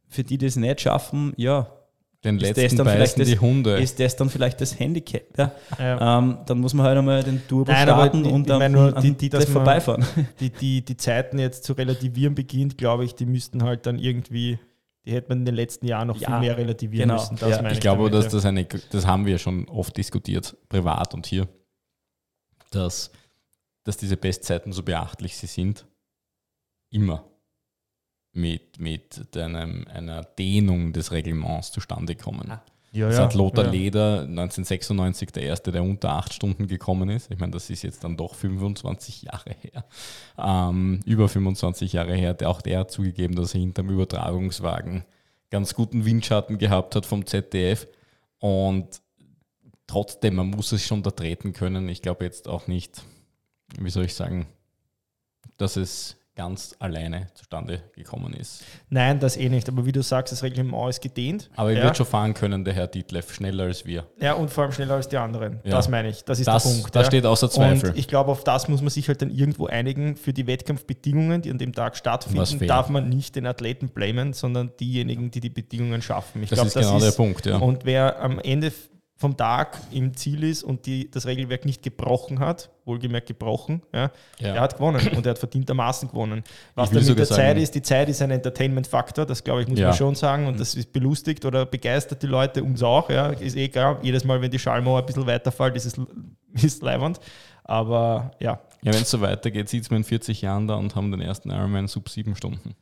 für die, die es nicht schaffen, ja, den letzten beißen das, die Hunde. Ist das dann vielleicht das Handicap? Ja? ja. Ähm, dann muss man halt einmal den Turbo Nein, starten die, und dann an die, die vorbeifahren. Die, die, die Zeiten jetzt zu relativieren beginnt, glaube ich, die müssten halt dann irgendwie, die hätte man in den letzten Jahren noch ja, viel mehr relativieren genau. müssen. Ja. ich, ich glaube, dass das eine, das haben wir schon oft diskutiert, privat und hier, dass, dass diese Bestzeiten so beachtlich sie sind. Immer mit, mit einem, einer Dehnung des Reglements zustande kommen. Ah. Ja, das ja, hat Lothar ja. Leder 1996 der erste, der unter acht Stunden gekommen ist. Ich meine, das ist jetzt dann doch 25 Jahre her. Ähm, über 25 Jahre her. Der, auch der hat zugegeben, dass er hinterm Übertragungswagen ganz guten Windschatten gehabt hat vom ZDF. Und trotzdem, man muss es schon da treten können. Ich glaube jetzt auch nicht, wie soll ich sagen, dass es ganz alleine zustande gekommen ist. Nein, das eh nicht. Aber wie du sagst, das Reglement ist gedehnt. Aber er ja. wird schon fahren können, der Herr Dietleff, schneller als wir. Ja, und vor allem schneller als die anderen. Ja. Das meine ich. Das ist das, der Punkt. Das ja. steht außer Zweifel. Und ich glaube, auf das muss man sich halt dann irgendwo einigen. Für die Wettkampfbedingungen, die an dem Tag stattfinden, darf man nicht den Athleten blamen, sondern diejenigen, die die Bedingungen schaffen. Ich das glaub, ist das genau ist, der Punkt. Ja. Und wer am Ende vom Tag im Ziel ist und die, das Regelwerk nicht gebrochen hat, wohlgemerkt gebrochen, ja, ja. er hat gewonnen und er hat verdientermaßen gewonnen. Was dann mit der Zeit ist, die Zeit ist ein Entertainment-Faktor, das glaube ich, muss ja. man schon sagen und das ist belustigt oder begeistert die Leute uns auch, ja, ist eh klar, jedes Mal, wenn die Schallmauer ein bisschen weiterfällt, ist es ist leibend, aber ja. Ja, wenn es so weitergeht, sieht man in 40 Jahren da und haben den ersten Ironman sub 7 Stunden.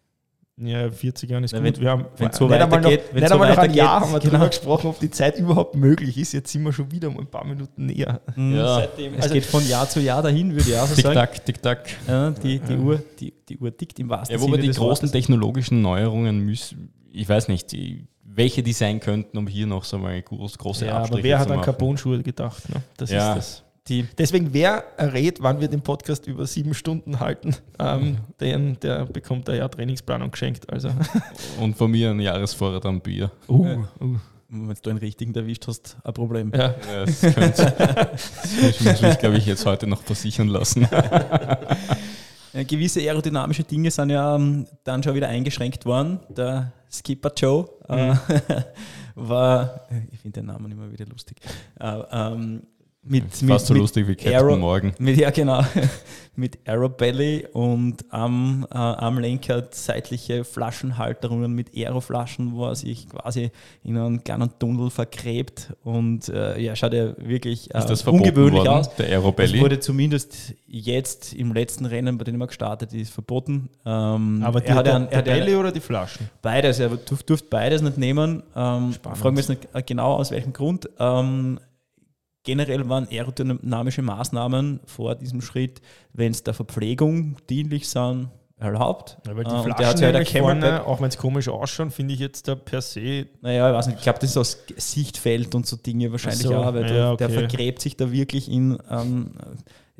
Ja, 40 Jahren ist wenn, gut. Wir haben wenn so nicht einmal noch, nicht so einmal noch ein Jahr haben wir genau. darüber gesprochen, ob die Zeit überhaupt möglich ist. Jetzt sind wir schon wieder mal ein paar Minuten näher. Mhm. Ja. Seitdem, es also geht von Jahr zu Jahr dahin, würde ich auch so tick sagen. Tick-Tack, Tick-Tack. Ja, die, die, ja. Uhr, die, die Uhr tickt im wahrsten ja, Sinne die großen Wortes. technologischen Neuerungen müssen, ich weiß nicht, die, welche die sein könnten, um hier noch so mal groß, große ja, Abstriche aber wer hat an Carbon-Schuhe gedacht? Ne? Das ja. ist das. Die, deswegen, wer errät, wann wir den Podcast über sieben Stunden halten, ähm, den, der bekommt ein Jahr Trainingsplanung geschenkt. Also. Und von mir ein Jahresvorrat an Bier. Uh, uh. Wenn du einen richtigen erwischt hast, ein Problem. Ja. ja das, könnte, das muss mich, glaube ich, jetzt heute noch versichern lassen. Ja, gewisse aerodynamische Dinge sind ja um, dann schon wieder eingeschränkt worden. Der Skipper Joe äh, mhm. äh, war, ich finde den Namen immer wieder lustig, äh, ähm, mit, Fast mit, so lustig wie Captain Aero, Morgan. Mit, ja, genau. mit Aerobelly und am, äh, am Lenker seitliche Flaschenhalterungen mit Aeroflaschen, wo er sich quasi in einen kleinen Tunnel vergräbt. Und äh, ja, schaut ja wirklich äh, ungewöhnlich worden, aus. Der Aerobelly? Das wurde zumindest jetzt im letzten Rennen, bei dem er gestartet ist, verboten. Ähm, Aber die, er hat der, einen, der Belly oder die Flaschen? Beides. Er durfte beides nicht nehmen. Ähm, fragen wir jetzt nicht genau aus welchem Grund. Ähm, Generell waren aerodynamische Maßnahmen vor diesem Schritt, wenn es der Verpflegung dienlich sind, erlaubt. Ja, weil die Flaschen hat ja halt vorne, auch wenn es komisch ausschaut, finde ich jetzt da per se. Naja, ich weiß nicht, ich glaube, das ist aus Sichtfeld und so Dinge wahrscheinlich so, auch, weil ja, der, okay. der, vergräbt sich da wirklich in, ähm,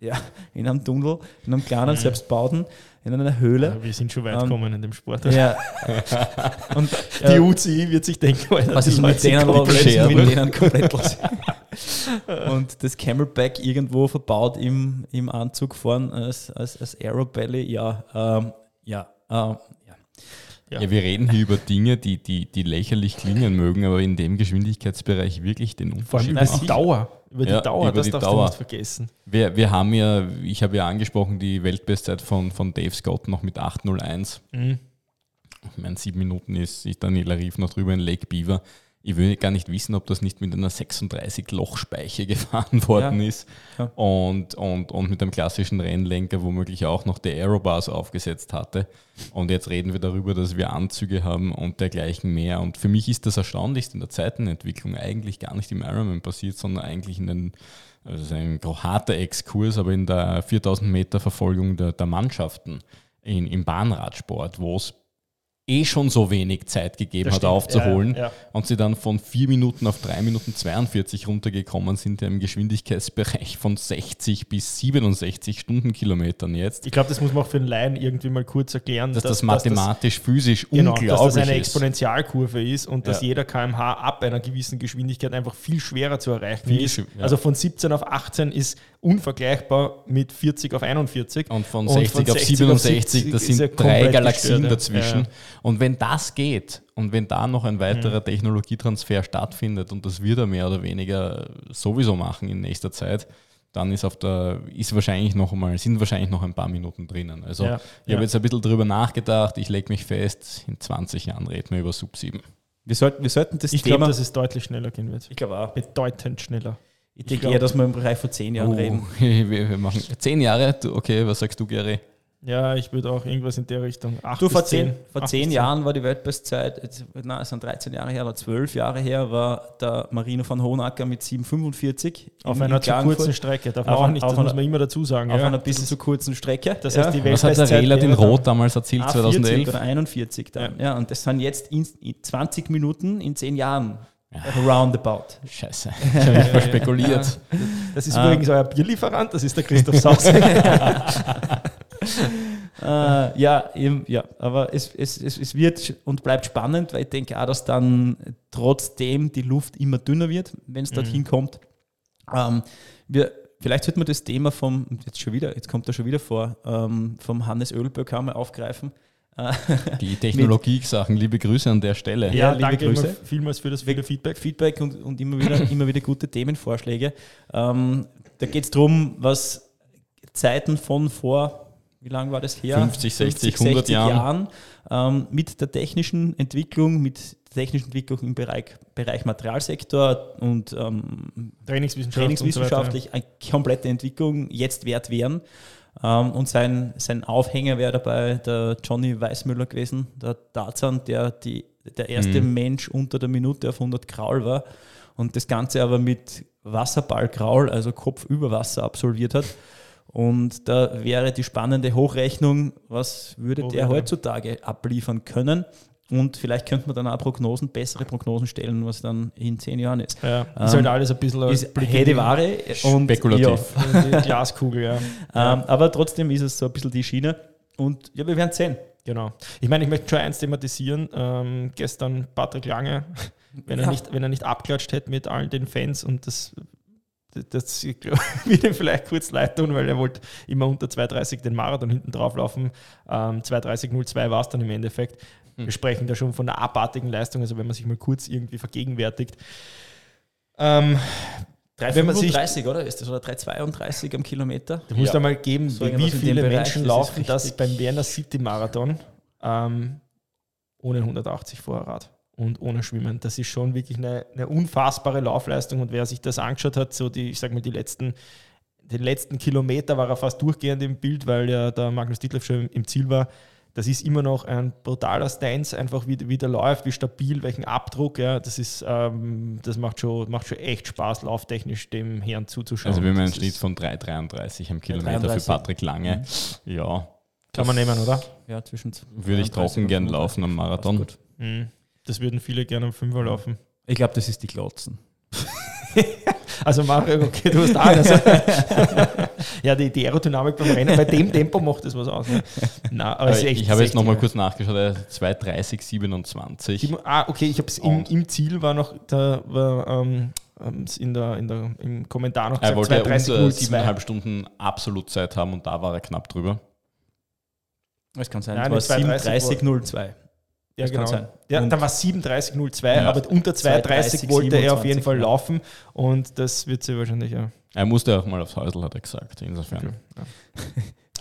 ja, in einem Tunnel, in einem kleinen, mhm. selbstbauten in einer Höhle. Ja, wir sind schon weit gekommen um, in dem Sport. Ja. und die äh, UCI wird sich denken, was ist mit denen komplett, mit denen komplett los. und das Camelback irgendwo verbaut im, im Anzug vorn als, als, als Aerobelly, ja, ähm, ja, ähm, ja. ja. wir reden hier über Dinge, die, die, die lächerlich klingen mögen, aber in dem Geschwindigkeitsbereich wirklich den Unterschied Vor allem über die Dauer. Über die ja, Dauer, über das die darfst Dauer. du nicht vergessen. Wir, wir haben ja, ich habe ja angesprochen, die Weltbestzeit von, von Dave Scott noch mit 8.01. Mhm. Ich meine, sieben Minuten ist, ist Daniela Rief noch drüber in Lake Beaver ich will gar nicht wissen, ob das nicht mit einer 36-Loch-Speiche gefahren worden ja. ist ja. Und, und, und mit einem klassischen Rennlenker womöglich auch noch die Aerobars aufgesetzt hatte. Und jetzt reden wir darüber, dass wir Anzüge haben und dergleichen mehr. Und für mich ist das erstaunlichste in der Zeitenentwicklung eigentlich gar nicht im Ironman passiert, sondern eigentlich in den, also ein harter Exkurs, aber in der 4000 Meter Verfolgung der, der Mannschaften in, im Bahnradsport, wo es eh schon so wenig Zeit gegeben das hat, stimmt. aufzuholen ja, ja. und sie dann von 4 Minuten auf 3 Minuten 42 runtergekommen sind im Geschwindigkeitsbereich von 60 bis 67 Stundenkilometern jetzt. Ich glaube, das muss man auch für den Laien irgendwie mal kurz erklären. Dass, dass das mathematisch, dass das, physisch genau, unglaublich ist. Dass das eine Exponentialkurve ist und ja. dass jeder kmh ab einer gewissen Geschwindigkeit einfach viel schwerer zu erreichen viel ist. Also von 17 auf 18 ist unvergleichbar mit 40 auf 41. Und von 60, und von 60 auf 67, auf das sind drei Galaxien gestört, dazwischen. Ja. Und wenn das geht und wenn da noch ein weiterer mhm. Technologietransfer stattfindet und das wird er mehr oder weniger sowieso machen in nächster Zeit, dann ist auf der, ist wahrscheinlich noch mal, sind wahrscheinlich noch ein paar Minuten drinnen. Also ja, ich ja. habe jetzt ein bisschen drüber nachgedacht, ich lege mich fest, in 20 Jahren reden wir über Sub 7. Wir sollten, wir sollten das ich Thema... Ich glaube, dass es deutlich schneller gehen wird. Ich glaube auch. Bedeutend schneller. Ich denke eher, dass wir im Bereich von zehn Jahren oh, reden. wir, wir machen zehn Jahre, okay, was sagst du, Gary? Ja, ich würde auch irgendwas in der Richtung. Acht du, vor zehn, vor zehn Jahren war die Weltbestzeit, nein, es sind 13 Jahre her oder 12 Jahre her, war der Marino von Hohenacker mit 7,45. Auf einer zu kurzen Strecke, darf man auch nicht, das muss man immer dazu sagen. Auf ja. einer bisschen zu kurzen Strecke. Das heißt, die Was hat der Rehler in Rot damals erzielt, 2011? Oder 41 dann. Ja. ja, und das sind jetzt in 20 Minuten in 10 Jahren. Roundabout. Scheiße. Ich habe nicht mal spekuliert. Ja. Das ist übrigens euer Bierlieferant, das ist der Christoph Sauser. äh, ja, eben, ja, aber es, es, es, es wird und bleibt spannend, weil ich denke auch, dass dann trotzdem die Luft immer dünner wird, wenn es dorthin mhm. kommt. Ähm, wir, vielleicht sollte man das Thema vom, jetzt schon wieder, jetzt kommt er schon wieder vor, ähm, vom Hannes Ölböck mal aufgreifen. Die Technologie-Sachen, liebe Grüße an der Stelle. Ja, ja liebe danke Grüße. vielmals für das viele Feedback. Feedback und, und immer, wieder, immer wieder gute Themenvorschläge. Ähm, da geht es darum, was Zeiten von vor wie lange war das her? 50, 60, 50, 100 Jahren. Jahren ähm, mit der technischen Entwicklung, mit der technischen Entwicklung im Bereich, Bereich Materialsektor und ähm, Trainingswissenschaft trainingswissenschaftlich und so eine komplette Entwicklung jetzt wert wären. Ähm, und sein, sein Aufhänger wäre dabei der Johnny Weißmüller gewesen, der Tarzan, der die, der erste mhm. Mensch unter der Minute auf 100 Kraul war und das Ganze aber mit Wasserballkraul, also Kopf über Wasser absolviert hat. Und da wäre die spannende Hochrechnung, was würde oh, der ja. heutzutage abliefern können? Und vielleicht könnte man dann auch Prognosen, bessere Prognosen stellen, was dann in zehn Jahren ist. Ja, ähm, ist halt alles ein bisschen ist Ware und spekulativ. Ja, die Glaskugel, ja. Ähm, aber trotzdem ist es so ein bisschen die Schiene. Und ja, wir werden sehen. Genau. Ich meine, ich möchte schon eins thematisieren. Ähm, gestern Patrick Lange, wenn, ja. er nicht, wenn er nicht abklatscht hätte mit allen den Fans und das das wird ihm vielleicht kurz leid tun, weil er wollte immer unter 2,30 den Marathon hinten drauf laufen. Ähm, 2,30,02 war es dann im Endeffekt. Hm. Wir sprechen da schon von einer abartigen Leistung, also wenn man sich mal kurz irgendwie vergegenwärtigt. Ähm, 3,35 oder? Ist das oder 3,32 am Kilometer? Du musst ja. mal geben, so wie viele Menschen laufen das beim Werner City Marathon ähm, ohne 180 Vorrat und ohne Schwimmen. Das ist schon wirklich eine, eine, unfassbare Laufleistung und wer sich das angeschaut hat, so die, ich sag mal, die letzten, den letzten Kilometer war er fast durchgehend im Bild, weil ja der Magnus Ditlev schon im Ziel war. Das ist immer noch ein brutaler Stance, einfach wie, wie der läuft, wie stabil, welchen Abdruck. Ja, das ist, ähm, das macht schon, macht schon echt Spaß, lauftechnisch dem Herrn zuzuschauen. Also wir haben einen Schnitt von 3,33 am Kilometer 33. für Patrick Lange. Mhm. Ja. Kann man nehmen, oder? Ja, zwischen. Würde ich trocken gern laufen am Marathon. Mhm. Das würden viele gerne am Fünfer laufen. Ich glaube, das ist die Glotzen. also Mario, okay, du hast alles. ja, die, die, Aerodynamik beim Rennen, bei dem Tempo macht das was aus. Ne? Nein, aber aber ich habe jetzt nochmal kurz nachgeschaut, 2,30, 27. Ah, okay, ich habe es im, im, Ziel war noch, da war ähm, in der, in der, im Kommentar noch gesagt, er wollte 2, unter siebeneinhalb Stunden Absolutzeit haben und da war er knapp drüber. Das kann sein, Nein, das war 37,02. Ja, das genau. Sein. Ja, dann war es 37,02, ja, aber unter 2,30 wollte 27, er auf jeden Fall ja. laufen und das wird sie wahrscheinlich ja. Er musste auch mal aufs Häusl, hat er gesagt, insofern. Ja.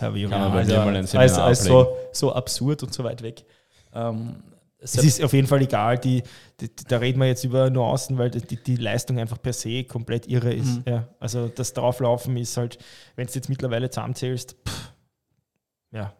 ja, wie ja, also, mal ein Seminar als, als so, so absurd und so weit weg. Ähm, es ist auf jeden Fall egal, die, die, da reden wir jetzt über Nuancen, weil die, die Leistung einfach per se komplett irre ist. Mhm. Ja, also das Drauflaufen ist halt, wenn du jetzt mittlerweile zusammenzählst, pff, ja,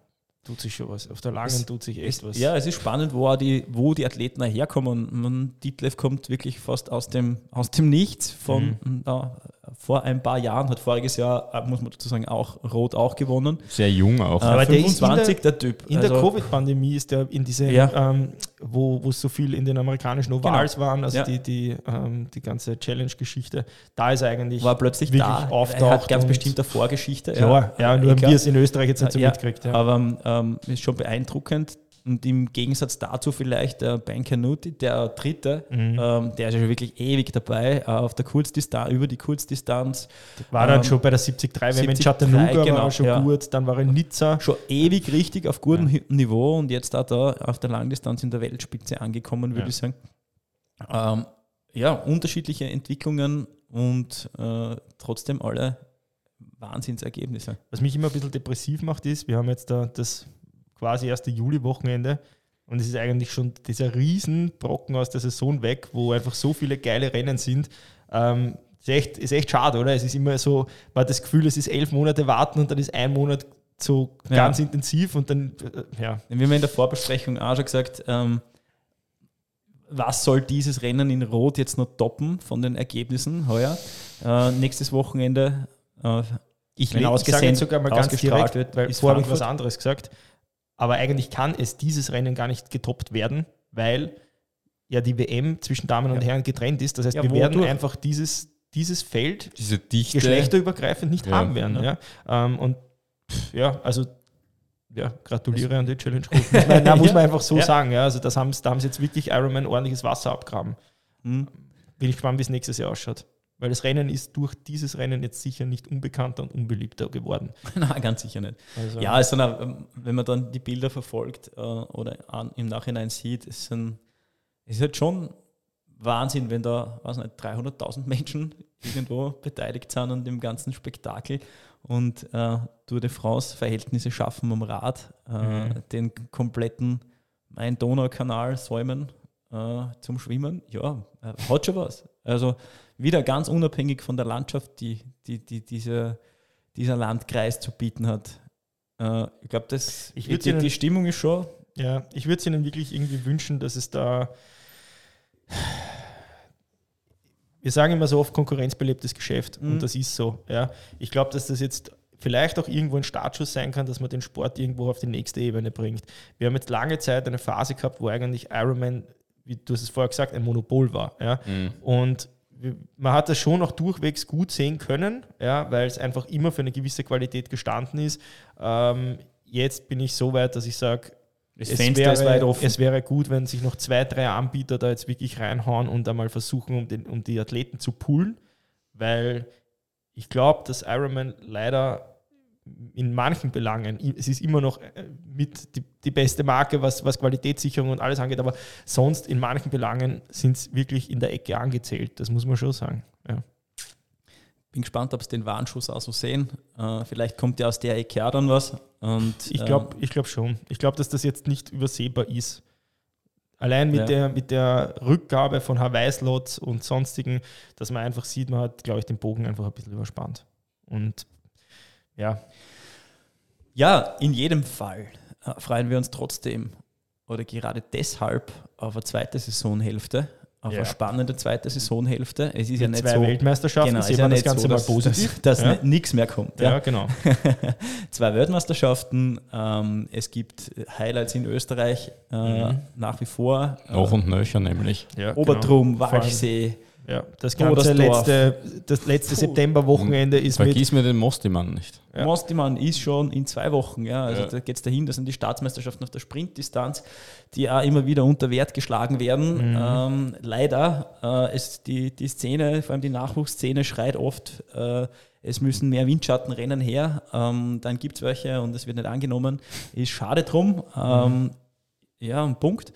tut sich schon was. Auf der langen es, tut sich echt was. Ja, es ist spannend, wo, die, wo die Athleten herkommen. Man, Dietlev kommt wirklich fast aus dem, aus dem Nichts von, mhm. da, vor ein paar Jahren, hat voriges Jahr, äh, muss man dazu sagen, auch Rot auch gewonnen. Sehr jung auch. Äh, Aber 25, der, der, Typ. In also, der Covid-Pandemie ist der in diese, ja. ähm, wo, wo so viel in den amerikanischen Ovals genau. waren, also ja. die, die, ähm, die ganze Challenge-Geschichte, da ist er eigentlich war plötzlich wirklich da, auftaucht. Er hat ganz bestimmte Vorgeschichte. Klar, ja, ja nur haben wir es in Österreich jetzt nicht so mitgekriegt. Aber ähm, ist schon beeindruckend und im Gegensatz dazu vielleicht der Ben Canuti, der Dritte, mhm. ähm, der ist ja schon wirklich ewig dabei, äh, auf der Kurzdistanz, über die Kurzdistanz. War dann ähm, schon bei der 73 wenn in Chattanooga genau, war schon ja. gut, dann war er in Nizza. Schon ewig richtig auf gutem ja. Niveau und jetzt da da auf der Langdistanz in der Weltspitze angekommen, würde ja. ich sagen. Ähm, ja, unterschiedliche Entwicklungen und äh, trotzdem alle Wahnsinnsergebnisse. Was mich immer ein bisschen depressiv macht, ist, wir haben jetzt da das quasi erste Juli-Wochenende. Und es ist eigentlich schon dieser Riesenbrocken aus der Saison weg, wo einfach so viele geile Rennen sind. Ähm, ist, echt, ist echt schade, oder? Es ist immer so, man hat das Gefühl, es ist elf Monate warten und dann ist ein Monat so ja. ganz intensiv und dann, äh, ja. Wir haben in der Vorbesprechung auch schon gesagt, ähm, was soll dieses Rennen in Rot jetzt noch toppen von den Ergebnissen heuer? Äh, nächstes Wochenende, äh, ich, wenn ausgesehen, sogar mal ganz direkt, wird, weil vorher habe ich was anderes gesagt. Aber eigentlich kann es dieses Rennen gar nicht getoppt werden, weil ja die WM zwischen Damen und ja. Herren getrennt ist. Das heißt, ja, wir werden einfach dieses, dieses Feld Diese Dichte. geschlechterübergreifend nicht ja, haben werden. Ja. Ähm, und ja, also ja, gratuliere also, an die Challenge Group. Muss man, na, muss man einfach so sagen. Ja. Also das haben, da haben sie jetzt wirklich Ironman ordentliches Wasser abgraben. Mhm. Bin ich gespannt, wie es nächstes Jahr ausschaut. Weil das Rennen ist durch dieses Rennen jetzt sicher nicht unbekannter und unbeliebter geworden. Nein, ganz sicher nicht. Also ja, also, wenn man dann die Bilder verfolgt äh, oder an, im Nachhinein sieht, es sind, es ist halt schon Wahnsinn, wenn da, weiß nicht, 300.000 Menschen irgendwo beteiligt sind an dem ganzen Spektakel und äh, Tour de France Verhältnisse schaffen am Rad, äh, mhm. den kompletten Main-Donau-Kanal säumen äh, zum Schwimmen. Ja, äh, hat schon was. Also wieder ganz unabhängig von der Landschaft, die, die, die diese, dieser Landkreis zu bieten hat. Äh, ich glaube, das ich die, Ihnen, die Stimmung ist schon. Ja, ich würde es Ihnen wirklich irgendwie wünschen, dass es da. Wir sagen immer so oft konkurrenzbelebtes Geschäft mhm. und das ist so. Ja. Ich glaube, dass das jetzt vielleicht auch irgendwo ein Startschuss sein kann, dass man den Sport irgendwo auf die nächste Ebene bringt. Wir haben jetzt lange Zeit eine Phase gehabt, wo eigentlich Ironman, wie du hast es vorher gesagt, ein Monopol war. Ja? Mhm. Und man hat das schon auch durchwegs gut sehen können, ja, weil es einfach immer für eine gewisse Qualität gestanden ist. Ähm, jetzt bin ich so weit, dass ich sage, es, wäre, es wäre gut, wenn sich noch zwei, drei Anbieter da jetzt wirklich reinhauen und einmal versuchen, um, den, um die Athleten zu poolen, weil ich glaube, dass Ironman leider in manchen Belangen, es ist immer noch äh, mit die, die beste Marke, was, was Qualitätssicherung und alles angeht, aber sonst in manchen Belangen sind es wirklich in der Ecke angezählt. Das muss man schon sagen. Ja. Bin gespannt, ob es den Warnschuss auch so sehen. Äh, vielleicht kommt ja aus der Ecke auch dann was. Und, ich glaube äh, glaub schon. Ich glaube, dass das jetzt nicht übersehbar ist. Allein mit, ja. der, mit der Rückgabe von Hawaii-Slots und sonstigen, dass man einfach sieht, man hat, glaube ich, den Bogen einfach ein bisschen überspannt. Und ja. Ja, in jedem Fall äh, freuen wir uns trotzdem oder gerade deshalb auf eine zweite Saisonhälfte, auf ja. eine spannende zweite Saisonhälfte. Es ist Mit ja nicht zwei so. Weltmeisterschaften, genau, sehen wir das Ganze so, dass, mal positiv. Dass, dass ja. nichts mehr kommt. Ja, ja genau. zwei Weltmeisterschaften. Ähm, es gibt Highlights in Österreich äh, mhm. nach wie vor. Noch und nöcher nämlich. Obertrum, genau. Walchsee. Ja, das ganze letzte, das letzte Septemberwochenende ist Vergiss mir den Mostimann nicht. Ja. Mostimann ist schon in zwei Wochen. Ja. Also ja. da geht es dahin, das sind die Staatsmeisterschaften auf der Sprintdistanz, die auch immer wieder unter Wert geschlagen werden. Mhm. Ähm, leider äh, ist die, die Szene, vor allem die Nachwuchsszene, schreit oft, äh, es müssen mehr Windschattenrennen her. Ähm, dann gibt es welche und es wird nicht angenommen. Ist schade drum. Ähm, mhm. Ja, ein Punkt.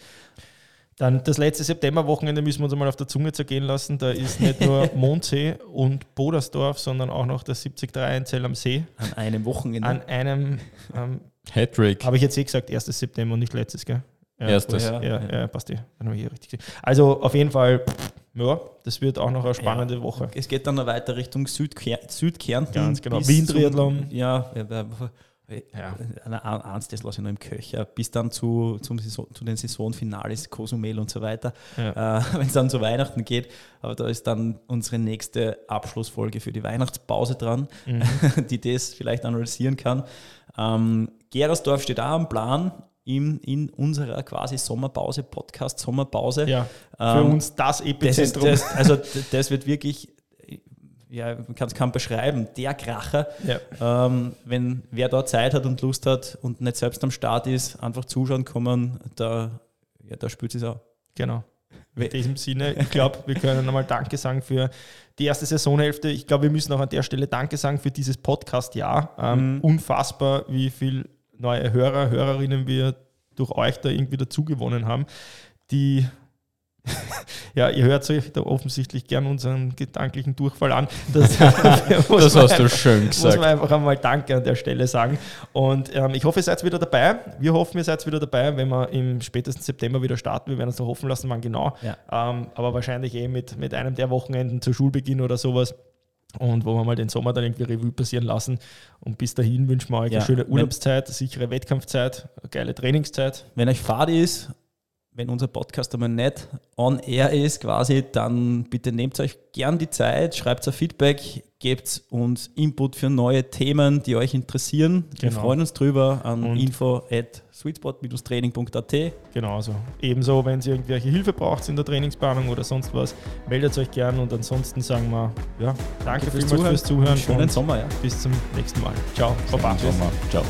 Dann das letzte Septemberwochenende müssen wir uns mal auf der Zunge zergehen lassen. Da ist nicht nur Mondsee und Bodersdorf, sondern auch noch der 73 in Zell am See. An einem Wochenende. An einem ähm, Hattrick. Habe ich jetzt eh gesagt, 1. September und nicht letztes, gell? Ja, Erstes. Ja, ja, ja, passt eh. Dann habe ich hier richtig gesehen. Also auf jeden Fall, ja, das wird auch noch eine spannende ja, Woche. Es geht dann noch weiter Richtung Südker Südkärnten. Ganz genau. Wien-Triathlon. Ja, ja. Eins, das lasse ich noch im Köcher, bis dann zu, zum Saison, zu den Saisonfinales, Cozumel und so weiter, ja. äh, wenn es dann zu Weihnachten geht. Aber da ist dann unsere nächste Abschlussfolge für die Weihnachtspause dran, mhm. die das vielleicht analysieren kann. Ähm, Gerersdorf steht auch am Plan, in, in unserer quasi Sommerpause, Podcast Sommerpause. Ja, für ähm, uns das Epizentrum. Das, das, also das wird wirklich ja, man kann es kaum beschreiben, der Kracher. Ja. Ähm, wenn wer da Zeit hat und Lust hat und nicht selbst am Start ist, einfach zuschauen kommen, da, ja, da spürt es auch. Genau. In diesem Sinne, ich glaube, wir können nochmal Danke sagen für die erste Saisonhälfte. Ich glaube, wir müssen auch an der Stelle Danke sagen für dieses Podcast-Jahr. Ähm, mhm. Unfassbar, wie viele neue Hörer, Hörerinnen wir durch euch da irgendwie dazugewonnen haben, die ja, ihr hört euch da offensichtlich gern unseren gedanklichen Durchfall an. Das, das hast du schön gesagt. Muss man einfach einmal Danke an der Stelle sagen. Und ähm, ich hoffe, ihr seid wieder dabei. Wir hoffen, ihr seid wieder dabei, wenn wir im spätesten September wieder starten. Wir werden uns noch hoffen lassen, wann genau. Ja. Ähm, aber wahrscheinlich eh mit, mit einem der Wochenenden zu Schulbeginn oder sowas. Und wo wir mal den Sommer dann irgendwie Revue passieren lassen. Und bis dahin wünschen wir euch ja, eine schöne Urlaubszeit, eine sichere Wettkampfzeit, eine geile Trainingszeit. Wenn euch Fahrt ist wenn unser Podcast einmal nicht on air ist, quasi, dann bitte nehmt euch gern die Zeit, schreibt ein Feedback, gebt uns Input für neue Themen, die euch interessieren. Genau. Wir freuen uns drüber an Und info at sweetspot-training.at. Genau so. Ebenso, wenn ihr irgendwelche Hilfe braucht in der Trainingsplanung oder sonst was, meldet euch gern und ansonsten sagen wir, ja, danke fürs Zuhören. Fürs Zuhören schönen Sommer, ja. Bis zum nächsten Mal. Ciao. Baba. Ciao.